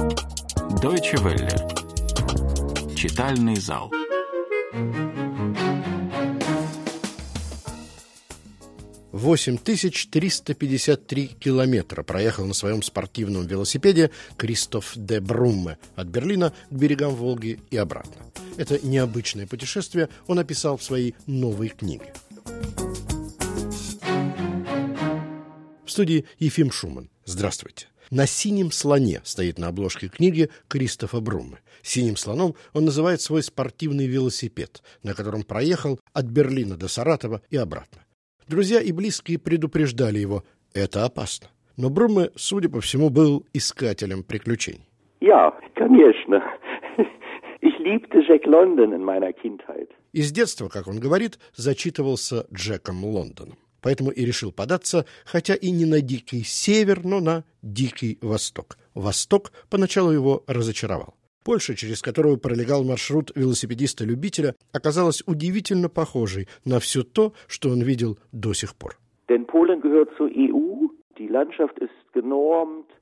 Deutsche Welle. Читальный зал. Восемь тысяч триста пятьдесят три километра проехал на своем спортивном велосипеде Кристоф де Брумме от Берлина к берегам Волги и обратно. Это необычное путешествие он описал в своей новой книге. В студии Ефим Шуман. Здравствуйте. На синем слоне стоит на обложке книги Кристофа Брумме. Синим слоном он называет свой спортивный велосипед, на котором проехал от Берлина до Саратова и обратно. Друзья и близкие предупреждали его – это опасно. Но Брумме, судя по всему, был искателем приключений. Ja, конечно. Ich liebte Jack London in meiner Kindheit. Из детства, как он говорит, зачитывался Джеком Лондоном. Поэтому и решил податься, хотя и не на дикий север, но на дикий восток. Восток поначалу его разочаровал. Польша, через которую пролегал маршрут велосипедиста-любителя, оказалась удивительно похожей на все то, что он видел до сих пор. Denn Polen gehört zur EU, die Landschaft ist genormt.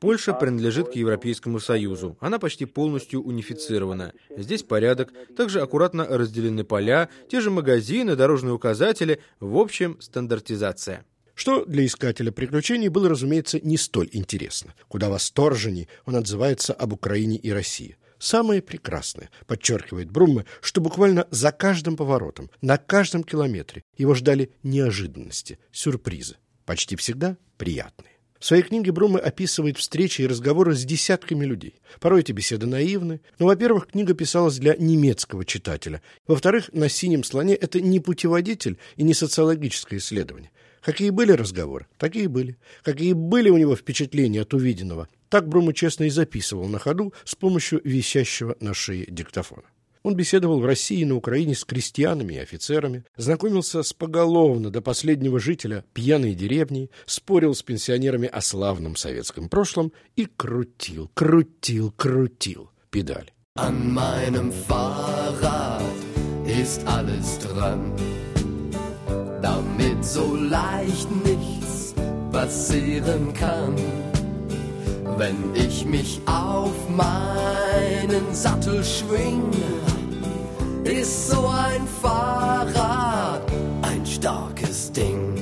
Польша принадлежит к Европейскому Союзу. Она почти полностью унифицирована. Здесь порядок, также аккуратно разделены поля, те же магазины, дорожные указатели, в общем, стандартизация. Что для искателя приключений было, разумеется, не столь интересно. Куда восторженней он отзывается об Украине и России. Самое прекрасное, подчеркивает Брумме, что буквально за каждым поворотом, на каждом километре его ждали неожиданности, сюрпризы. Почти всегда приятные. В своей книге Брумме описывает встречи и разговоры с десятками людей. Порой эти беседы наивны, но, во-первых, книга писалась для немецкого читателя. Во-вторых, на «Синем слоне» это не путеводитель и не социологическое исследование. Какие были разговоры, такие были. Какие были у него впечатления от увиденного, так Брума честно и записывал на ходу с помощью висящего на шее диктофона. Он беседовал в России и на Украине с крестьянами и офицерами, знакомился с поголовно до последнего жителя пьяной деревни, спорил с пенсионерами о славном советском прошлом и крутил, крутил, крутил педаль. An meinem Fahrrad ist alles dran, damit so leicht nichts passieren kann. Wenn ich mich auf meinen Sattel schwing, ist so ein Fahrrad ein starkes Ding.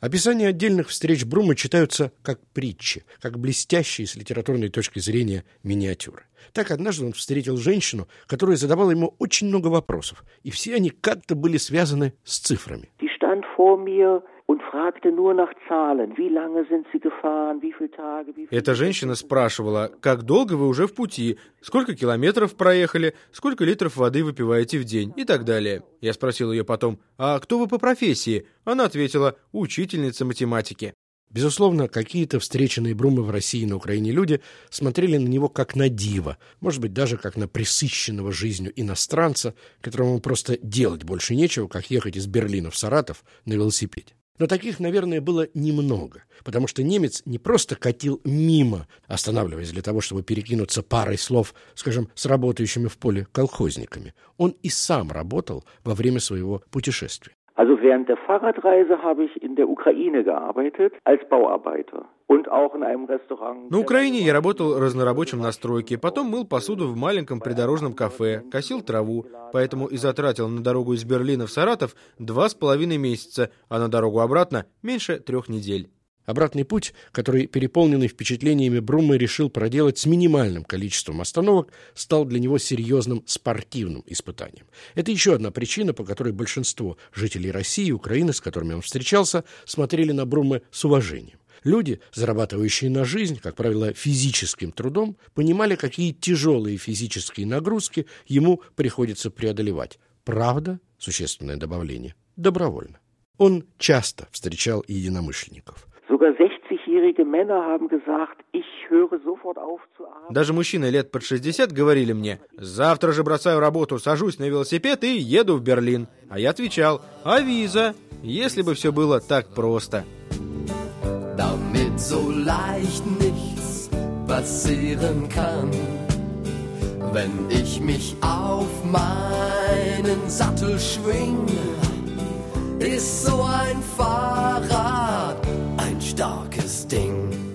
Описания отдельных встреч Брума читаются как притчи, как блестящие с литературной точки зрения миниатюры. Так однажды он встретил женщину, которая задавала ему очень много вопросов, и все они как-то были связаны с цифрами. Die stand vor mir und fragte nur nach Zahlen. Wie lange sind Sie gefahren? Wie viele Tage? Wie viele Эта женщина спрашивала, как долго вы уже в пути, сколько километров проехали, сколько литров воды выпиваете в день и так далее. Я спросил ее потом, а кто вы по профессии? Она ответила, учительница математики. Безусловно, какие-то встреченные Брумы в России и на Украине люди смотрели на него как на дива, может быть, даже как на присыщенного жизнью иностранца, которому просто делать больше нечего, как ехать из Берлина в Саратов на велосипеде. Но таких, наверное, было немного, потому что немец не просто катил мимо, останавливаясь для того, чтобы перекинуться парой слов, скажем, с работающими в поле колхозниками. Он и сам работал во время своего путешествия. Also während der Fahrradreise habe ich in der Ukraine gearbeitet als Bauarbeiter. На Украине я работал разнорабочим на стройке, потом мыл посуду в маленьком придорожном кафе, косил траву, поэтому и затратил на дорогу из Берлина в Саратов два с половиной месяца, а на дорогу обратно меньше трех недель. Обратный путь, который, переполненный впечатлениями Бруммы, решил проделать с минимальным количеством остановок, стал для него серьезным спортивным испытанием. Это еще одна причина, по которой большинство жителей России и Украины, с которыми он встречался, смотрели на Бруммы с уважением. Люди, зарабатывающие на жизнь, как правило, физическим трудом, понимали, какие тяжелые физические нагрузки ему приходится преодолевать. Правда, существенное добавление, добровольно. Он часто встречал единомышленников. Sogar 60-jährige Männer haben gesagt, ich höre sofort auf zu arbeiten. Даже мужчины лет под 60 говорили мне, завтра же бросаю работу, сажусь на велосипед и еду в Берлин. А я отвечал, а виза? Если бы все было так просто. damit so leicht nichts passieren kann. Wenn ich mich auf meinen Sattel schwing, ist so ein Fahrrad starkes Ding.